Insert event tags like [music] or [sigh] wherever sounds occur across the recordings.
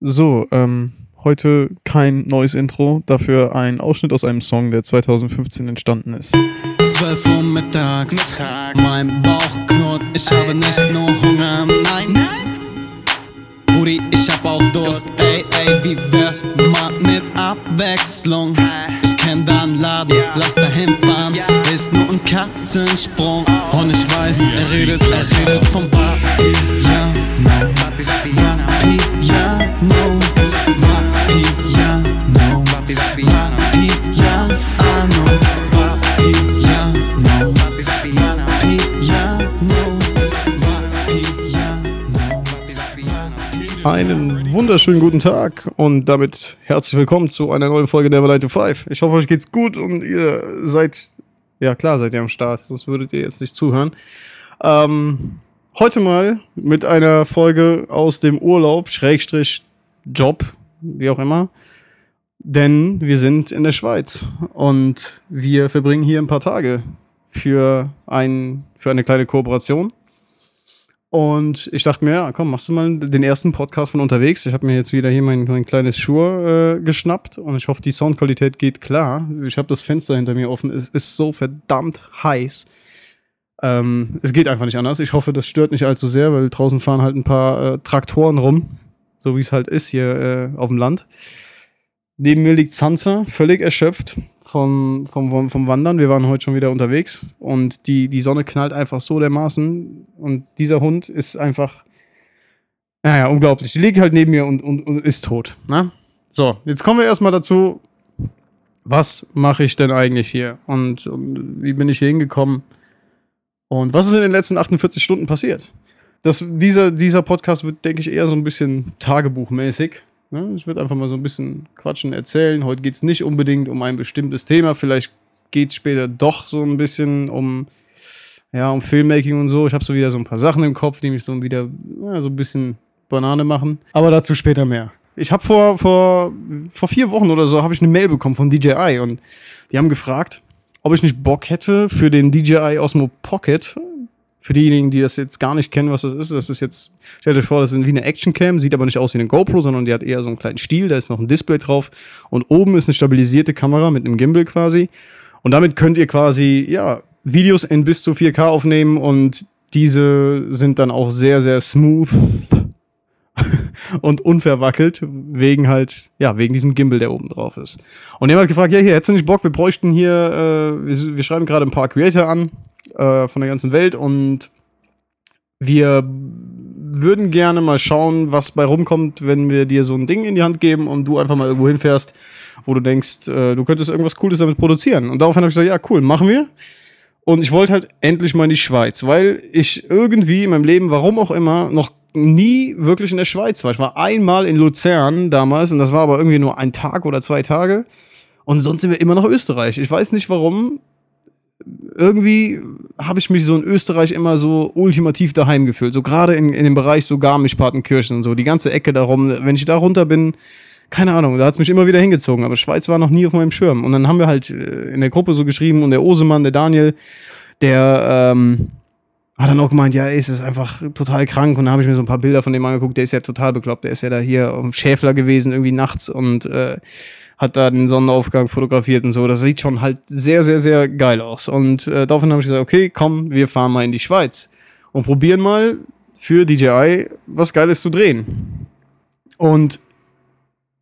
So, ähm, heute kein neues Intro, dafür ein Ausschnitt aus einem Song, der 2015 entstanden ist. 12 Uhr mittags, mein Bauch knurrt, ich habe nicht nur Hunger, nein. Brudi, ich hab auch Durst, ey, ey, wie wär's? Mal mit Abwechslung? Ich kenn da einen Laden, lass dahin fahren, ist nur ein Katzensprung. Und ich weiß, er redet, er redet vom Vapiano, Vapiano, Einen wunderschönen guten Tag und damit herzlich willkommen zu einer neuen Folge Never Light to Five. Ich hoffe, euch geht's gut und ihr seid, ja klar seid ihr am Start, sonst würdet ihr jetzt nicht zuhören. Ähm, heute mal mit einer Folge aus dem Urlaub, Schrägstrich Job, wie auch immer. Denn wir sind in der Schweiz und wir verbringen hier ein paar Tage für, ein, für eine kleine Kooperation. Und ich dachte mir, ja, komm, machst du mal den ersten Podcast von unterwegs. Ich habe mir jetzt wieder hier mein, mein kleines Schuhe äh, geschnappt und ich hoffe, die Soundqualität geht klar. Ich habe das Fenster hinter mir offen. Es ist so verdammt heiß. Ähm, es geht einfach nicht anders. Ich hoffe, das stört nicht allzu sehr, weil draußen fahren halt ein paar äh, Traktoren rum. So wie es halt ist hier äh, auf dem Land. Neben mir liegt Sansa, völlig erschöpft vom, vom, vom, Wandern. Wir waren heute schon wieder unterwegs und die, die Sonne knallt einfach so dermaßen. Und dieser Hund ist einfach, naja, unglaublich. Die liegt halt neben mir und, und, und ist tot. Ne? So, jetzt kommen wir erstmal dazu, was mache ich denn eigentlich hier? Und, und wie bin ich hier hingekommen? Und was ist in den letzten 48 Stunden passiert? Das, dieser, dieser Podcast wird, denke ich, eher so ein bisschen tagebuchmäßig. Ne? Ich würde einfach mal so ein bisschen quatschen, erzählen. Heute geht es nicht unbedingt um ein bestimmtes Thema. Vielleicht geht es später doch so ein bisschen um, ja, um Filmmaking und so. Ich habe so wieder so ein paar Sachen im Kopf, die mich so wieder ja, so ein bisschen Banane machen. Aber dazu später mehr. Ich habe vor, vor, vor vier Wochen oder so habe ich eine Mail bekommen von DJI und die haben gefragt, ob ich nicht Bock hätte für den DJI Osmo Pocket. Für diejenigen, die das jetzt gar nicht kennen, was das ist, das ist jetzt, stellt euch vor, das ist wie eine Actioncam, sieht aber nicht aus wie eine GoPro, sondern die hat eher so einen kleinen Stiel, da ist noch ein Display drauf und oben ist eine stabilisierte Kamera mit einem Gimbal quasi. Und damit könnt ihr quasi, ja, Videos in bis zu 4K aufnehmen und diese sind dann auch sehr, sehr smooth [laughs] und unverwackelt, wegen halt, ja, wegen diesem Gimbal, der oben drauf ist. Und haben halt gefragt, ja, hier, hättest du nicht Bock, wir bräuchten hier, äh, wir, wir schreiben gerade ein paar Creator an äh, von der ganzen Welt und wir würden gerne mal schauen, was bei rumkommt, wenn wir dir so ein Ding in die Hand geben und du einfach mal irgendwo hinfährst, wo du denkst, äh, du könntest irgendwas Cooles damit produzieren. Und daraufhin habe ich gesagt, ja, cool, machen wir. Und ich wollte halt endlich mal in die Schweiz, weil ich irgendwie in meinem Leben, warum auch immer, noch nie wirklich in der Schweiz war. Ich war einmal in Luzern damals und das war aber irgendwie nur ein Tag oder zwei Tage. Und sonst sind wir immer noch Österreich. Ich weiß nicht warum. Irgendwie habe ich mich so in Österreich immer so ultimativ daheim gefühlt. So gerade in, in dem Bereich so Garmisch-Partenkirchen und so. Die ganze Ecke darum. Wenn ich da runter bin, keine Ahnung, da hat's mich immer wieder hingezogen. Aber Schweiz war noch nie auf meinem Schirm. Und dann haben wir halt äh, in der Gruppe so geschrieben und der Osemann, der Daniel, der ähm, hat dann auch gemeint, ja, ey, es ist einfach total krank. Und dann habe ich mir so ein paar Bilder von dem angeguckt. Der ist ja total bekloppt. Der ist ja da hier auf Schäfler gewesen, irgendwie nachts und äh, hat da den Sonnenaufgang fotografiert und so. Das sieht schon halt sehr, sehr, sehr geil aus. Und äh, daraufhin habe ich gesagt, okay, komm, wir fahren mal in die Schweiz und probieren mal für DJI was Geiles zu drehen. Und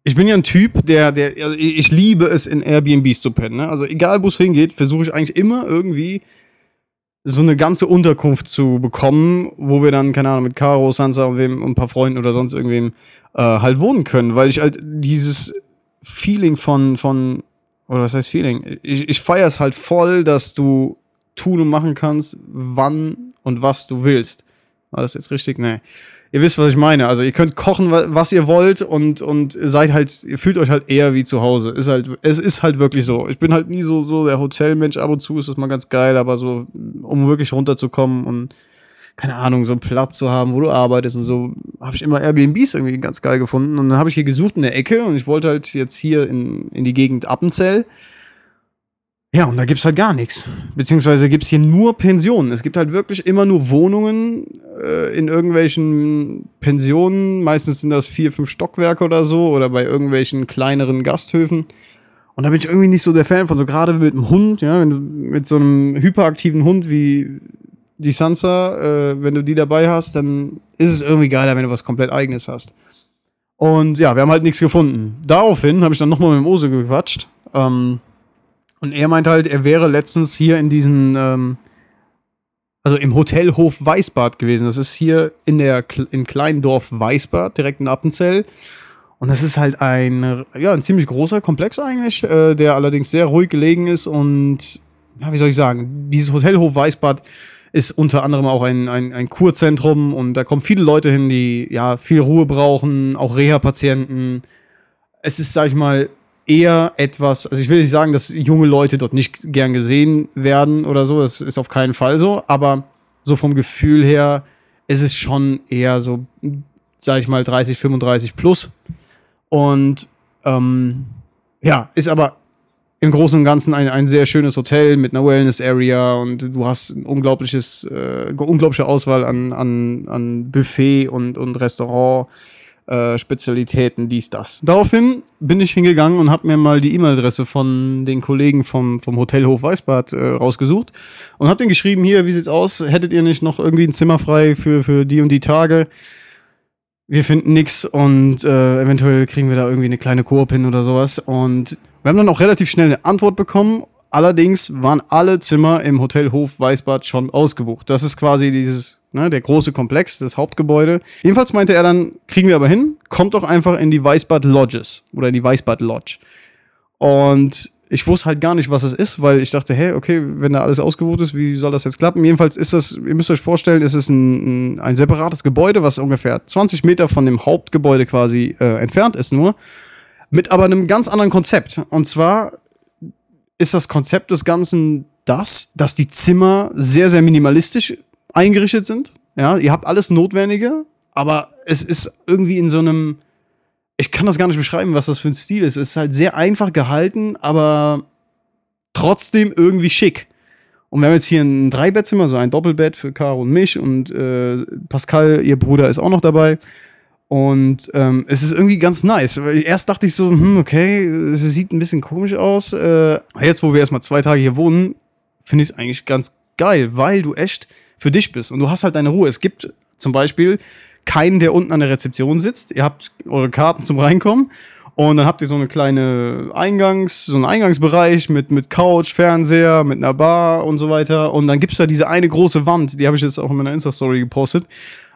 ich bin ja ein Typ, der, der, also ich liebe es, in Airbnbs zu pennen. Ne? Also egal, wo es hingeht, versuche ich eigentlich immer irgendwie so eine ganze Unterkunft zu bekommen, wo wir dann, keine Ahnung, mit Caro, Sansa und, wem, und ein paar Freunden oder sonst irgendwem äh, halt wohnen können, weil ich halt dieses Feeling von, von, oder was heißt Feeling? Ich, ich feiere es halt voll, dass du tun und machen kannst, wann und was du willst. War das jetzt richtig? Nee. Ihr wisst, was ich meine. Also ihr könnt kochen, was ihr wollt und, und seid halt, ihr fühlt euch halt eher wie zu Hause. Ist halt, es ist halt wirklich so. Ich bin halt nie so, so der Hotelmensch. Ab und zu ist das mal ganz geil, aber so, um wirklich runterzukommen und keine Ahnung, so einen Platz zu haben, wo du arbeitest und so, habe ich immer Airbnbs irgendwie ganz geil gefunden. Und dann habe ich hier gesucht in der Ecke und ich wollte halt jetzt hier in, in die Gegend Appenzell. Ja, und da gibt's halt gar nichts. Beziehungsweise gibt's hier nur Pensionen. Es gibt halt wirklich immer nur Wohnungen äh, in irgendwelchen Pensionen. Meistens sind das vier, fünf Stockwerke oder so oder bei irgendwelchen kleineren Gasthöfen. Und da bin ich irgendwie nicht so der Fan von, so gerade mit einem Hund, ja, wenn du mit so einem hyperaktiven Hund wie die Sansa, äh, wenn du die dabei hast, dann ist es irgendwie geiler, wenn du was komplett eigenes hast. Und ja, wir haben halt nichts gefunden. Daraufhin habe ich dann nochmal mit dem Ose gequatscht. Ähm, und er meint halt, er wäre letztens hier in diesen, ähm, also im Hotelhof Weißbad gewesen. Das ist hier in der in Kleindorf Weißbad, direkt in Appenzell. Und das ist halt ein, ja, ein ziemlich großer Komplex eigentlich, äh, der allerdings sehr ruhig gelegen ist und, ja, wie soll ich sagen, dieses Hotelhof Weißbad ist unter anderem auch ein, ein, ein Kurzentrum und da kommen viele Leute hin, die ja viel Ruhe brauchen, auch Reha-Patienten. Es ist, sag ich mal, eher etwas, also ich will nicht sagen, dass junge Leute dort nicht gern gesehen werden oder so, das ist auf keinen Fall so, aber so vom Gefühl her ist es schon eher so, sag ich mal, 30, 35 plus. Und ähm, ja, ist aber im Großen und Ganzen ein, ein sehr schönes Hotel mit einer Wellness-Area und du hast ein unglaubliches, äh, unglaubliche Auswahl an, an, an Buffet und, und Restaurant. Äh, Spezialitäten, dies, das. Daraufhin bin ich hingegangen und habe mir mal die E-Mail-Adresse von den Kollegen vom, vom Hotelhof Weißbad äh, rausgesucht und habe denen geschrieben, hier, wie sieht's aus? Hättet ihr nicht noch irgendwie ein Zimmer frei für, für die und die Tage? Wir finden nix und äh, eventuell kriegen wir da irgendwie eine kleine Koop hin oder sowas. Und wir haben dann auch relativ schnell eine Antwort bekommen. Allerdings waren alle Zimmer im Hotelhof Weißbad schon ausgebucht. Das ist quasi dieses, ne, der große Komplex, das Hauptgebäude. Jedenfalls meinte er dann, kriegen wir aber hin, kommt doch einfach in die Weißbad Lodges oder in die Weißbad Lodge. Und ich wusste halt gar nicht, was es ist, weil ich dachte, hey, okay, wenn da alles ausgebucht ist, wie soll das jetzt klappen? Jedenfalls ist das, ihr müsst euch vorstellen, es ist ein, ein, ein separates Gebäude, was ungefähr 20 Meter von dem Hauptgebäude quasi äh, entfernt ist nur mit aber einem ganz anderen Konzept. Und zwar ist das Konzept des Ganzen das, dass die Zimmer sehr, sehr minimalistisch eingerichtet sind. Ja, ihr habt alles Notwendige, aber es ist irgendwie in so einem, ich kann das gar nicht beschreiben, was das für ein Stil ist. Es ist halt sehr einfach gehalten, aber trotzdem irgendwie schick. Und wir haben jetzt hier ein Dreibettzimmer, so ein Doppelbett für Caro und mich und äh, Pascal, ihr Bruder, ist auch noch dabei. Und ähm, es ist irgendwie ganz nice. Erst dachte ich so, hm, okay, es sieht ein bisschen komisch aus. Äh, jetzt, wo wir erstmal zwei Tage hier wohnen, finde ich es eigentlich ganz geil, weil du echt für dich bist und du hast halt deine Ruhe. Es gibt zum Beispiel keinen, der unten an der Rezeption sitzt. Ihr habt eure Karten zum Reinkommen und dann habt ihr so eine kleine Eingangs, so einen Eingangsbereich mit, mit Couch, Fernseher, mit einer Bar und so weiter. Und dann gibt's da diese eine große Wand, die habe ich jetzt auch in meiner Insta-Story gepostet,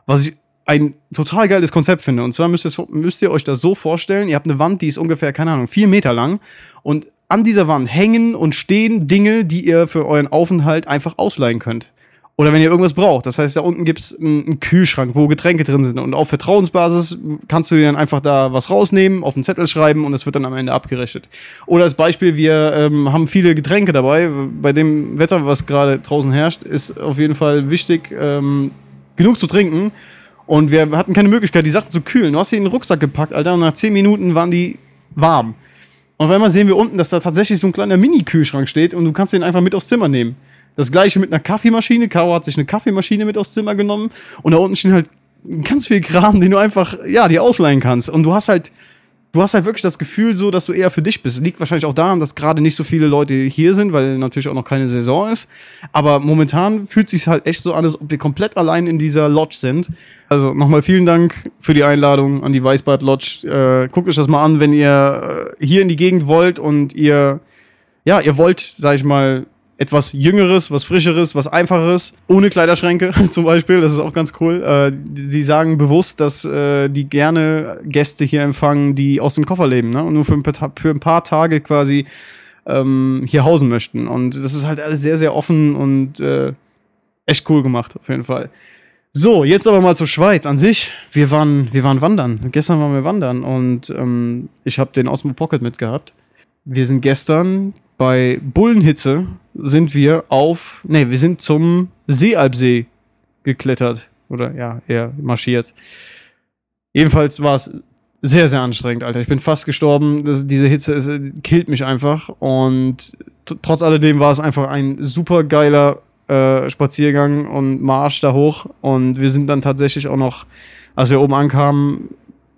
was ich ein total geiles Konzept finde. Und zwar müsst ihr, müsst ihr euch das so vorstellen, ihr habt eine Wand, die ist ungefähr, keine Ahnung, vier Meter lang. Und an dieser Wand hängen und stehen Dinge, die ihr für euren Aufenthalt einfach ausleihen könnt. Oder wenn ihr irgendwas braucht. Das heißt, da unten gibt's einen Kühlschrank, wo Getränke drin sind. Und auf Vertrauensbasis kannst du dir dann einfach da was rausnehmen, auf einen Zettel schreiben und es wird dann am Ende abgerechnet. Oder als Beispiel, wir ähm, haben viele Getränke dabei. Bei dem Wetter, was gerade draußen herrscht, ist auf jeden Fall wichtig, ähm, genug zu trinken. Und wir hatten keine Möglichkeit, die Sachen zu kühlen. Du hast sie in den Rucksack gepackt, Alter, und nach 10 Minuten waren die warm. Und auf einmal sehen wir unten, dass da tatsächlich so ein kleiner Mini-Kühlschrank steht und du kannst den einfach mit aufs Zimmer nehmen. Das gleiche mit einer Kaffeemaschine. Caro hat sich eine Kaffeemaschine mit aufs Zimmer genommen und da unten stehen halt ganz viel Kram, den du einfach, ja, dir ausleihen kannst. Und du hast halt du hast halt wirklich das Gefühl so, dass du eher für dich bist. Liegt wahrscheinlich auch daran, dass gerade nicht so viele Leute hier sind, weil natürlich auch noch keine Saison ist. Aber momentan fühlt sich halt echt so an, als ob wir komplett allein in dieser Lodge sind. Also nochmal vielen Dank für die Einladung an die Weißbad Lodge. Äh, guckt euch das mal an, wenn ihr äh, hier in die Gegend wollt und ihr, ja, ihr wollt, sag ich mal, etwas Jüngeres, was Frischeres, was Einfacheres, ohne Kleiderschränke [laughs] zum Beispiel. Das ist auch ganz cool. Äh, sie sagen bewusst, dass äh, die gerne Gäste hier empfangen, die aus dem Koffer leben ne? und nur für ein paar, für ein paar Tage quasi ähm, hier hausen möchten. Und das ist halt alles sehr, sehr offen und äh, echt cool gemacht, auf jeden Fall. So, jetzt aber mal zur Schweiz an sich. Wir waren, wir waren wandern. Gestern waren wir wandern und ähm, ich habe den Osmo Pocket mitgehabt. Wir sind gestern bei Bullenhitze sind wir auf, nee, wir sind zum Seealbsee geklettert. Oder ja, eher marschiert. Jedenfalls war es sehr, sehr anstrengend, Alter. Ich bin fast gestorben. Das, diese Hitze ist, killt mich einfach. Und trotz alledem war es einfach ein super geiler äh, Spaziergang und Marsch da hoch. Und wir sind dann tatsächlich auch noch, als wir oben ankamen,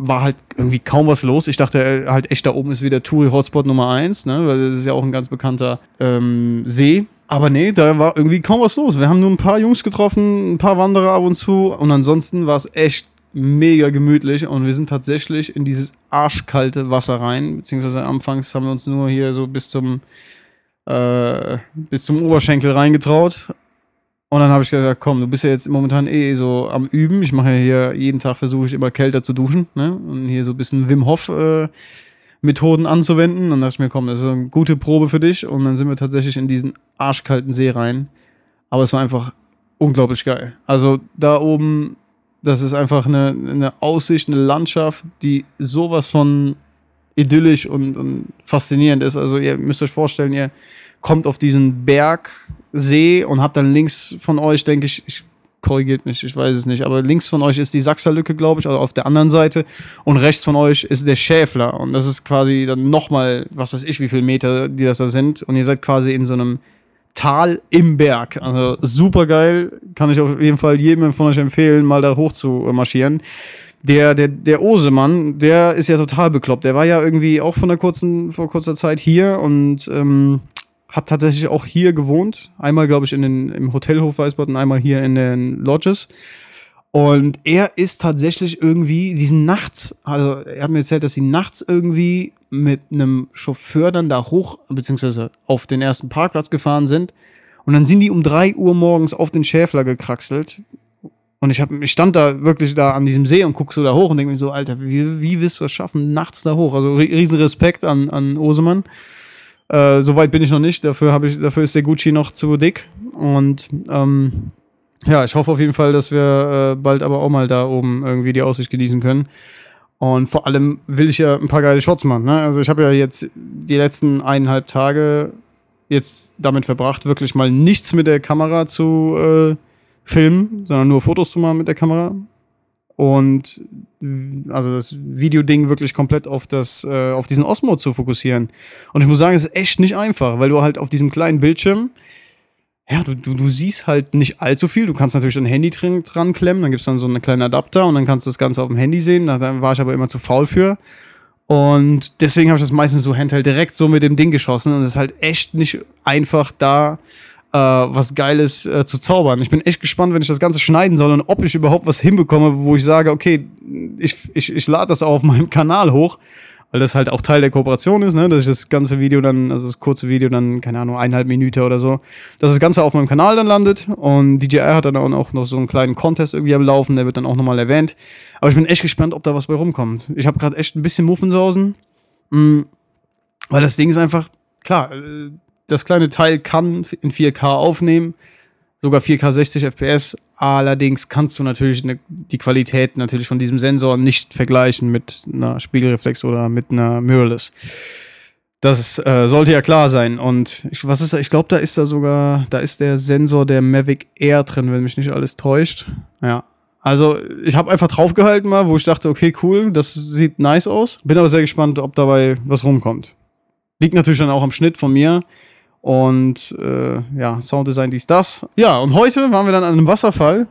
war halt irgendwie kaum was los. Ich dachte äh, halt echt, da oben ist wieder Touri-Hotspot Nummer eins, ne? weil das ist ja auch ein ganz bekannter ähm, See. Aber nee, da war irgendwie kaum was los. Wir haben nur ein paar Jungs getroffen, ein paar Wanderer ab und zu und ansonsten war es echt mega gemütlich und wir sind tatsächlich in dieses arschkalte Wasser rein, beziehungsweise anfangs haben wir uns nur hier so bis zum äh, bis zum Oberschenkel reingetraut und dann habe ich gesagt, komm, du bist ja jetzt momentan eh so am Üben. Ich mache ja hier jeden Tag versuche ich immer kälter zu duschen, ne? Und hier so ein bisschen Wim Hof äh, Methoden anzuwenden. Und dann dachte ich mir, komm, das ist eine gute Probe für dich. Und dann sind wir tatsächlich in diesen arschkalten See rein. Aber es war einfach unglaublich geil. Also da oben, das ist einfach eine, eine Aussicht, eine Landschaft, die sowas von idyllisch und, und faszinierend ist. Also ihr müsst euch vorstellen, ihr kommt auf diesen Bergsee und habt dann links von euch, denke ich, ich korrigiert mich, ich weiß es nicht, aber links von euch ist die Sachserlücke, glaube ich, also auf der anderen Seite und rechts von euch ist der Schäfler und das ist quasi dann nochmal, was weiß ich, wie viele Meter die das da sind und ihr seid quasi in so einem Tal im Berg. Also super geil, kann ich auf jeden Fall jedem von euch empfehlen, mal da hoch zu marschieren. Der, der, der Osemann, der ist ja total bekloppt. Der war ja irgendwie auch von der kurzen, vor kurzer Zeit hier und ähm, hat tatsächlich auch hier gewohnt. Einmal, glaube ich, in den, im Hotelhof Weißbad und einmal hier in den Lodges. Und er ist tatsächlich irgendwie diesen nachts, also er hat mir erzählt, dass sie nachts irgendwie mit einem Chauffeur dann da hoch, beziehungsweise auf den ersten Parkplatz gefahren sind. Und dann sind die um drei Uhr morgens auf den Schäfler gekraxelt. Und ich, hab, ich stand da wirklich da an diesem See und guck so da hoch und denke mir so, Alter, wie, wie willst du das schaffen, nachts da hoch? Also riesen Respekt an, an Osemann. Äh, Soweit bin ich noch nicht. Dafür, ich, dafür ist der Gucci noch zu dick. Und ähm, ja, ich hoffe auf jeden Fall, dass wir äh, bald aber auch mal da oben irgendwie die Aussicht genießen können. Und vor allem will ich ja ein paar geile Shots machen. Ne? Also ich habe ja jetzt die letzten eineinhalb Tage jetzt damit verbracht, wirklich mal nichts mit der Kamera zu äh, filmen, sondern nur Fotos zu machen mit der Kamera und also das Videoding wirklich komplett auf das äh, auf diesen Osmo zu fokussieren. Und ich muss sagen, es ist echt nicht einfach, weil du halt auf diesem kleinen Bildschirm ja, du, du, du siehst halt nicht allzu viel. Du kannst natürlich ein Handy dran, dran klemmen, dann gibt es dann so einen kleinen Adapter und dann kannst du das Ganze auf dem Handy sehen. Da, da war ich aber immer zu faul für. Und deswegen habe ich das meistens so Handheld direkt so mit dem Ding geschossen. Und es ist halt echt nicht einfach da äh, was Geiles äh, zu zaubern. Ich bin echt gespannt, wenn ich das Ganze schneiden soll und ob ich überhaupt was hinbekomme, wo ich sage, okay, ich, ich, ich lade das auch auf meinem Kanal hoch, weil das halt auch Teil der Kooperation ist, ne? dass ich das ganze Video dann, also das kurze Video dann, keine Ahnung, eineinhalb Minuten oder so, dass das Ganze auf meinem Kanal dann landet und DJI hat dann auch noch so einen kleinen Contest irgendwie am Laufen, der wird dann auch nochmal erwähnt. Aber ich bin echt gespannt, ob da was bei rumkommt. Ich habe gerade echt ein bisschen Muffensausen, mh, mm, weil das Ding ist einfach, klar, äh, das kleine Teil kann in 4K aufnehmen, sogar 4K 60 FPS. Allerdings kannst du natürlich ne, die Qualität natürlich von diesem Sensor nicht vergleichen mit einer Spiegelreflex oder mit einer Mirrorless. Das äh, sollte ja klar sein. Und ich, was ist? Ich glaube, da ist da sogar, da ist der Sensor der Mavic Air drin, wenn mich nicht alles täuscht. Ja. Also, ich habe einfach draufgehalten mal, wo ich dachte, okay, cool, das sieht nice aus. Bin aber sehr gespannt, ob dabei was rumkommt. Liegt natürlich dann auch am Schnitt von mir. Und äh, ja, Sounddesign dies, das. Ja, und heute waren wir dann an einem Wasserfall.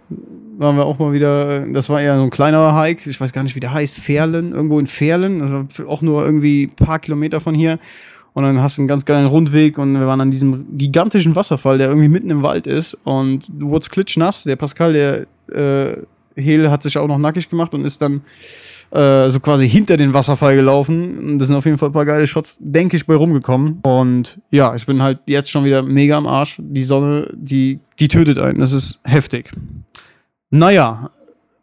Waren wir auch mal wieder, das war eher so ein kleinerer Hike. Ich weiß gar nicht, wie der heißt. Ferlen, irgendwo in Ferlen. Also auch nur irgendwie ein paar Kilometer von hier. Und dann hast du einen ganz geilen Rundweg und wir waren an diesem gigantischen Wasserfall, der irgendwie mitten im Wald ist. Und du wurdest klitschnass. Der Pascal, der äh, Hehl, hat sich auch noch nackig gemacht und ist dann äh, so quasi hinter den Wasserfall gelaufen. Das sind auf jeden Fall ein paar geile Shots, denke ich, bei rumgekommen. Und ja, ich bin halt jetzt schon wieder mega am Arsch. Die Sonne, die, die tötet einen. Das ist heftig. Naja,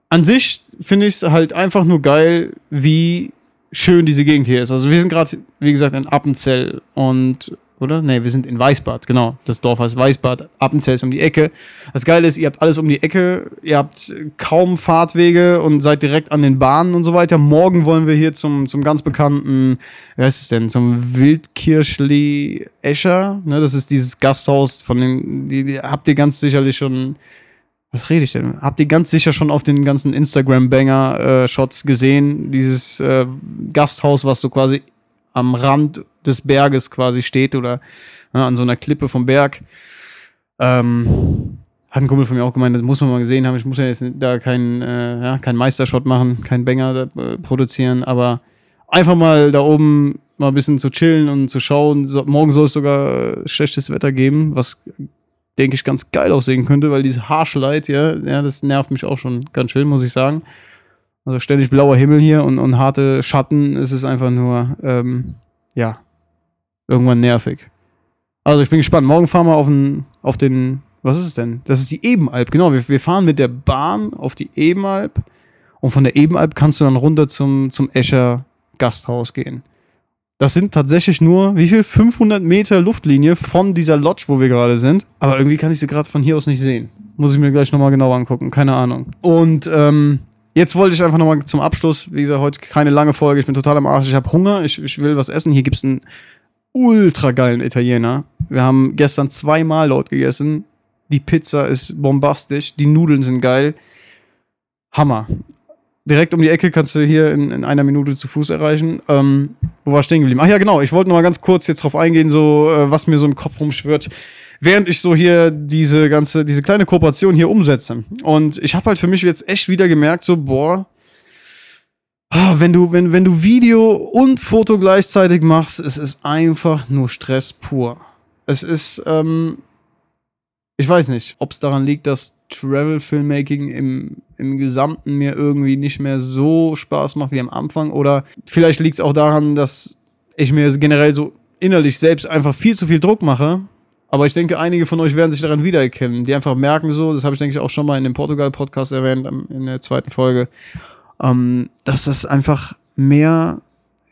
an sich finde ich es halt einfach nur geil, wie schön diese Gegend hier ist. Also wir sind gerade, wie gesagt, in Appenzell und oder? Ne, wir sind in Weißbad, genau. Das Dorf heißt Weißbad, Appenzell ist um die Ecke. Das Geile ist, ihr habt alles um die Ecke, ihr habt kaum Fahrtwege und seid direkt an den Bahnen und so weiter. Morgen wollen wir hier zum, zum ganz bekannten, wie heißt es denn, zum Wildkirschli Escher. Ne, das ist dieses Gasthaus von den, die, die habt ihr ganz sicherlich schon was rede ich denn? Habt ihr ganz sicher schon auf den ganzen Instagram-Banger-Shots äh, gesehen? Dieses äh, Gasthaus, was so quasi am Rand des Berges quasi steht oder ja, an so einer Klippe vom Berg. Ähm, hat ein Kumpel von mir auch gemeint, das muss man mal gesehen haben. Ich muss ja jetzt da keinen äh, ja, kein Meistershot machen, keinen Banger äh, produzieren, aber einfach mal da oben mal ein bisschen zu chillen und zu schauen. So, morgen soll es sogar schlechtes Wetter geben, was denke ich ganz geil aussehen könnte, weil diese Harshlight, ja, ja, das nervt mich auch schon ganz schön, muss ich sagen. Also ständig blauer Himmel hier und, und harte Schatten, es ist einfach nur, ähm, ja, irgendwann nervig. Also ich bin gespannt. Morgen fahren wir auf den, auf den, was ist es denn? Das ist die Ebenalp, genau. Wir, wir fahren mit der Bahn auf die Ebenalp und von der Ebenalp kannst du dann runter zum, zum Escher Gasthaus gehen. Das sind tatsächlich nur, wie viel? 500 Meter Luftlinie von dieser Lodge, wo wir gerade sind. Aber irgendwie kann ich sie gerade von hier aus nicht sehen. Muss ich mir gleich nochmal genau angucken. Keine Ahnung. Und ähm, jetzt wollte ich einfach nochmal zum Abschluss, wie gesagt, heute keine lange Folge. Ich bin total am Arsch. Ich habe Hunger. Ich, ich will was essen. Hier gibt es einen ultra geilen Italiener. Wir haben gestern zweimal dort gegessen. Die Pizza ist bombastisch. Die Nudeln sind geil. Hammer direkt um die Ecke kannst du hier in, in einer Minute zu Fuß erreichen. Ähm, wo war stehen geblieben? Ach ja, genau. Ich wollte noch mal ganz kurz jetzt drauf eingehen, so äh, was mir so im Kopf rumschwirrt, während ich so hier diese ganze, diese kleine Kooperation hier umsetze. Und ich habe halt für mich jetzt echt wieder gemerkt, so boah, ah, wenn du, wenn, wenn du Video und Foto gleichzeitig machst, es ist einfach nur Stress pur. Es ist, ähm, ich weiß nicht, ob es daran liegt, dass Travel Filmmaking im, im Gesamten mir irgendwie nicht mehr so Spaß macht wie am Anfang. Oder vielleicht liegt es auch daran, dass ich mir generell so innerlich selbst einfach viel zu viel Druck mache. Aber ich denke, einige von euch werden sich daran wiedererkennen, die einfach merken so, das habe ich denke ich auch schon mal in dem Portugal-Podcast erwähnt, in der zweiten Folge, ähm, dass das einfach mehr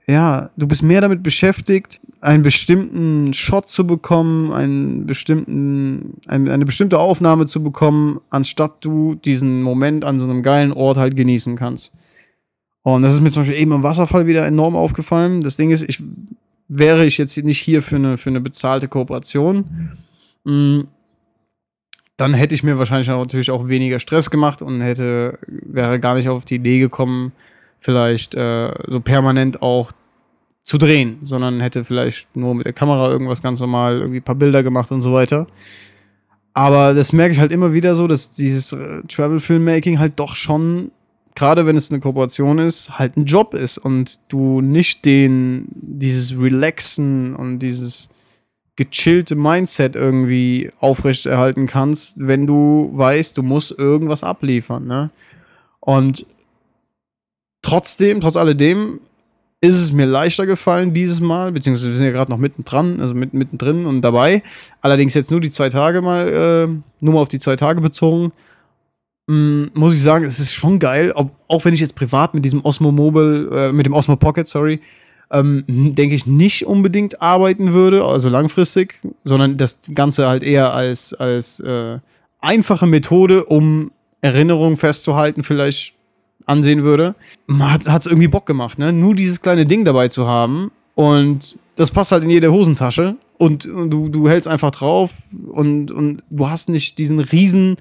ja, du bist mehr damit beschäftigt, einen bestimmten Shot zu bekommen, einen bestimmten, ein, eine bestimmte Aufnahme zu bekommen, anstatt du diesen Moment an so einem geilen Ort halt genießen kannst. Und das ist mir zum Beispiel eben am Wasserfall wieder enorm aufgefallen. Das Ding ist, ich wäre ich jetzt nicht hier für eine, für eine bezahlte Kooperation, mm, dann hätte ich mir wahrscheinlich natürlich auch weniger Stress gemacht und hätte, wäre gar nicht auf die Idee gekommen, vielleicht äh, so permanent auch zu drehen, sondern hätte vielleicht nur mit der Kamera irgendwas ganz normal, irgendwie ein paar Bilder gemacht und so weiter. Aber das merke ich halt immer wieder so, dass dieses äh, Travel-Filmmaking halt doch schon, gerade wenn es eine Kooperation ist, halt ein Job ist und du nicht den, dieses Relaxen und dieses gechillte Mindset irgendwie aufrechterhalten kannst, wenn du weißt, du musst irgendwas abliefern, ne? Und Trotzdem, trotz alledem, ist es mir leichter gefallen dieses Mal, beziehungsweise wir sind ja gerade noch mittendran, also mit, mittendrin und dabei. Allerdings jetzt nur die zwei Tage mal, äh, nur mal auf die zwei Tage bezogen. Ähm, muss ich sagen, es ist schon geil, ob, auch wenn ich jetzt privat mit diesem Osmo Mobile, äh, mit dem Osmo Pocket, sorry, ähm, denke ich nicht unbedingt arbeiten würde, also langfristig, sondern das Ganze halt eher als, als äh, einfache Methode, um Erinnerungen festzuhalten, vielleicht ansehen würde. Hat es irgendwie Bock gemacht, ne? Nur dieses kleine Ding dabei zu haben und das passt halt in jede Hosentasche und, und du, du hältst einfach drauf und, und du hast nicht diesen riesen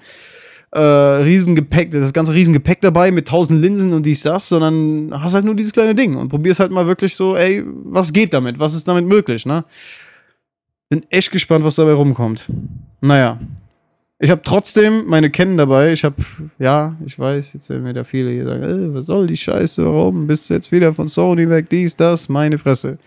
äh, Riesengepäck, das ganze Riesengepäck dabei mit tausend Linsen und dies, das, sondern hast halt nur dieses kleine Ding und probierst halt mal wirklich so, ey, was geht damit? Was ist damit möglich, ne? Bin echt gespannt, was dabei rumkommt. Naja, ich habe trotzdem meine Kennen dabei. Ich habe, ja, ich weiß, jetzt werden mir da viele hier sagen, äh, was soll die Scheiße, warum bist du jetzt wieder von Sony weg, dies, das, meine Fresse.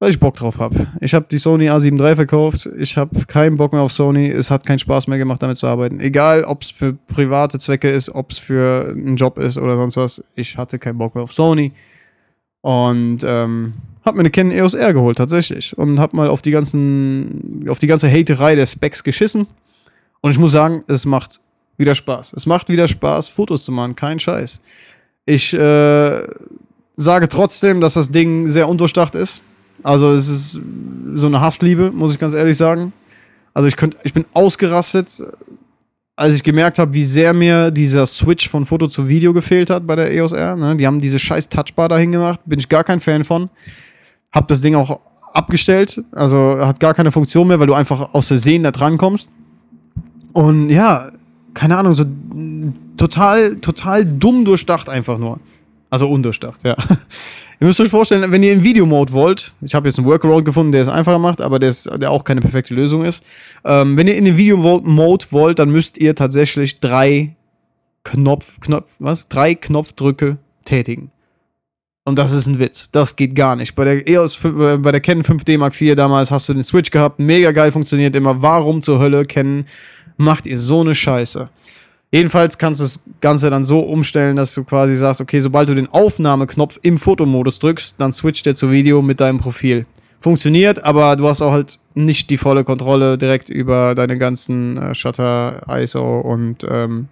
Weil ich Bock drauf habe. Ich habe die Sony A7 III verkauft. Ich habe keinen Bock mehr auf Sony. Es hat keinen Spaß mehr gemacht, damit zu arbeiten. Egal, ob es für private Zwecke ist, ob es für einen Job ist oder sonst was. Ich hatte keinen Bock mehr auf Sony. Und ähm, hab mir eine Canon EOS R geholt, tatsächlich. Und hab mal auf die ganzen, auf die ganze Haterei der Specs geschissen. Und ich muss sagen, es macht wieder Spaß. Es macht wieder Spaß, Fotos zu machen, kein Scheiß. Ich äh, sage trotzdem, dass das Ding sehr undurchdacht ist. Also es ist so eine Hassliebe, muss ich ganz ehrlich sagen. Also ich, könnt, ich bin ausgerastet, als ich gemerkt habe, wie sehr mir dieser Switch von Foto zu Video gefehlt hat bei der EOS R. Ne? Die haben diese scheiß Touchbar dahin gemacht, bin ich gar kein Fan von. Hab das Ding auch abgestellt, also hat gar keine Funktion mehr, weil du einfach aus Versehen da dran kommst. Und ja, keine Ahnung, so total, total dumm durchdacht einfach nur. Also undurchdacht, ja. Ihr müsst euch vorstellen, wenn ihr in Videomode wollt, ich habe jetzt einen Workaround gefunden, der es einfacher macht, aber der, ist, der auch keine perfekte Lösung ist. Ähm, wenn ihr in den Videomode wollt, dann müsst ihr tatsächlich drei Knopf, Knopf, was? Drei Knopfdrücke tätigen. Und das ist ein Witz. Das geht gar nicht. Bei der EOS, äh, bei der Canon 5D Mark IV damals hast du den Switch gehabt, mega geil funktioniert immer. Warum zur Hölle Canon macht ihr so eine Scheiße? Jedenfalls kannst du das Ganze dann so umstellen, dass du quasi sagst, okay, sobald du den Aufnahmeknopf im Fotomodus drückst, dann switcht der zu Video mit deinem Profil. Funktioniert, aber du hast auch halt nicht die volle Kontrolle direkt über deine ganzen äh, Shutter, ISO und ähm,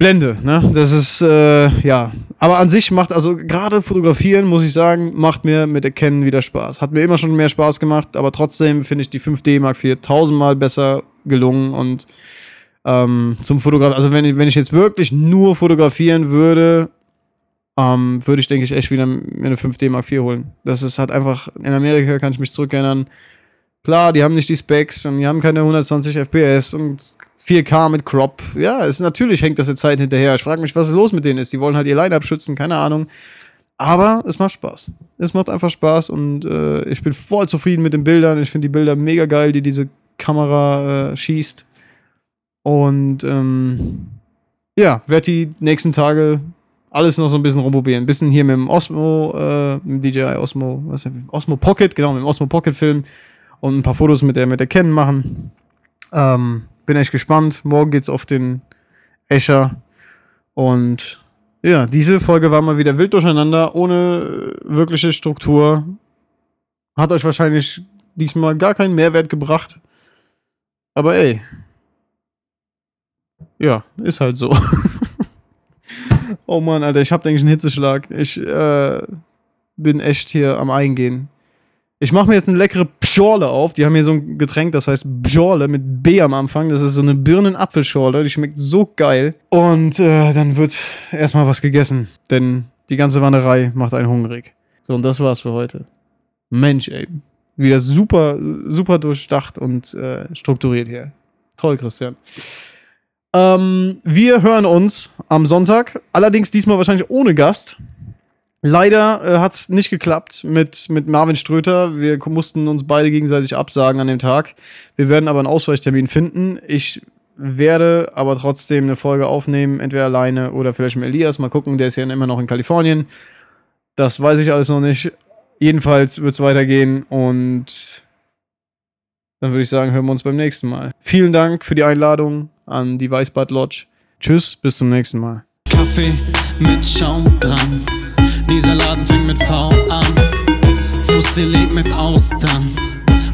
Blende, ne? Das ist, äh, ja. Aber an sich macht, also gerade fotografieren, muss ich sagen, macht mir mit Canon wieder Spaß. Hat mir immer schon mehr Spaß gemacht, aber trotzdem finde ich die 5D Mark IV tausendmal besser gelungen und ähm, zum Fotografieren. Also wenn, wenn ich jetzt wirklich nur fotografieren würde, ähm, würde ich, denke ich, echt wieder mir eine 5D Mark IV holen. Das ist halt einfach, in Amerika kann ich mich zurückerinnern, klar, die haben nicht die Specs und die haben keine 120 FPS und 4K mit Crop. Ja, es natürlich hängt das eine Zeit hinterher. Ich frage mich, was los mit denen ist. Die wollen halt ihr Line-Up schützen, keine Ahnung. Aber es macht Spaß. Es macht einfach Spaß und äh, ich bin voll zufrieden mit den Bildern. Ich finde die Bilder mega geil, die diese Kamera äh, schießt. Und ähm, ja, werde die nächsten Tage alles noch so ein bisschen rumprobieren. Ein bisschen hier mit dem Osmo, äh, mit dem DJI Osmo, was ist das? Osmo Pocket, genau, mit dem Osmo Pocket filmen und ein paar Fotos mit der, mit der Canon machen. Ähm, bin echt gespannt. Morgen geht's auf den Escher. Und ja, diese Folge war mal wieder wild durcheinander, ohne wirkliche Struktur. Hat euch wahrscheinlich diesmal gar keinen Mehrwert gebracht. Aber ey, ja, ist halt so. [laughs] oh Mann, Alter, ich hab eigentlich einen Hitzeschlag. Ich äh, bin echt hier am Eingehen. Ich mache mir jetzt eine leckere Pschorle auf. Die haben hier so ein Getränk, das heißt Pschorle mit B am Anfang. Das ist so eine Birnen-Apfelschorle. Die schmeckt so geil. Und äh, dann wird erstmal was gegessen. Denn die ganze Wanderei macht einen hungrig. So, und das war's für heute. Mensch, ey. Wieder super, super durchdacht und äh, strukturiert hier. Toll, Christian. Ähm, wir hören uns am Sonntag, allerdings diesmal wahrscheinlich ohne Gast. Leider äh, hat es nicht geklappt mit, mit Marvin Ströter. Wir mussten uns beide gegenseitig absagen an dem Tag. Wir werden aber einen Ausweichtermin finden. Ich werde aber trotzdem eine Folge aufnehmen, entweder alleine oder vielleicht mit Elias. Mal gucken, der ist ja immer noch in Kalifornien. Das weiß ich alles noch nicht. Jedenfalls wird es weitergehen und dann würde ich sagen, hören wir uns beim nächsten Mal. Vielen Dank für die Einladung an die Weißbad Lodge. Tschüss, bis zum nächsten Mal. Kaffee mit Schaum dran. Dieser Laden fängt mit V an. Fossilit mit Austern.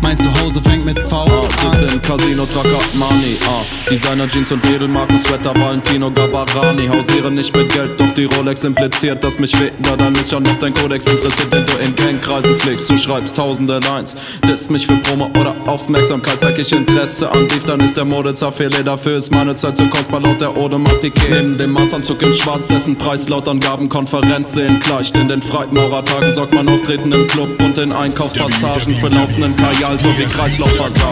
Mein Zuhause fängt mit V an. Ah, sitze im Casino, trage Money. Ah, Designer Jeans und Edelmarken, Sweater, Valentino Gabarani. Hausiere nicht mit Geld, doch die Rolex impliziert, dass mich weder dein Mission noch dein Kodex interessiert, den du in Gangkreisen pflegst. Du schreibst tausende Lines, disst mich für Promo oder Aufmerksamkeit, zeig ich Interesse an Beef, dann ist der Mode Fehler. Dafür ist meine Zeit so kostbar laut der Ode Piquet. Neben dem Massanzug in Schwarz, dessen Preis laut Angabenkonferenz sehen gleicht. In den Freitmaurertagen sorgt man Auftreten im Club und in Einkaufspassagen für laufenden Egal, so wie Kreislaufversau.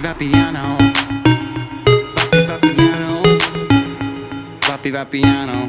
Vapiano, Vapiano, Vapiano, Vapiano. piano.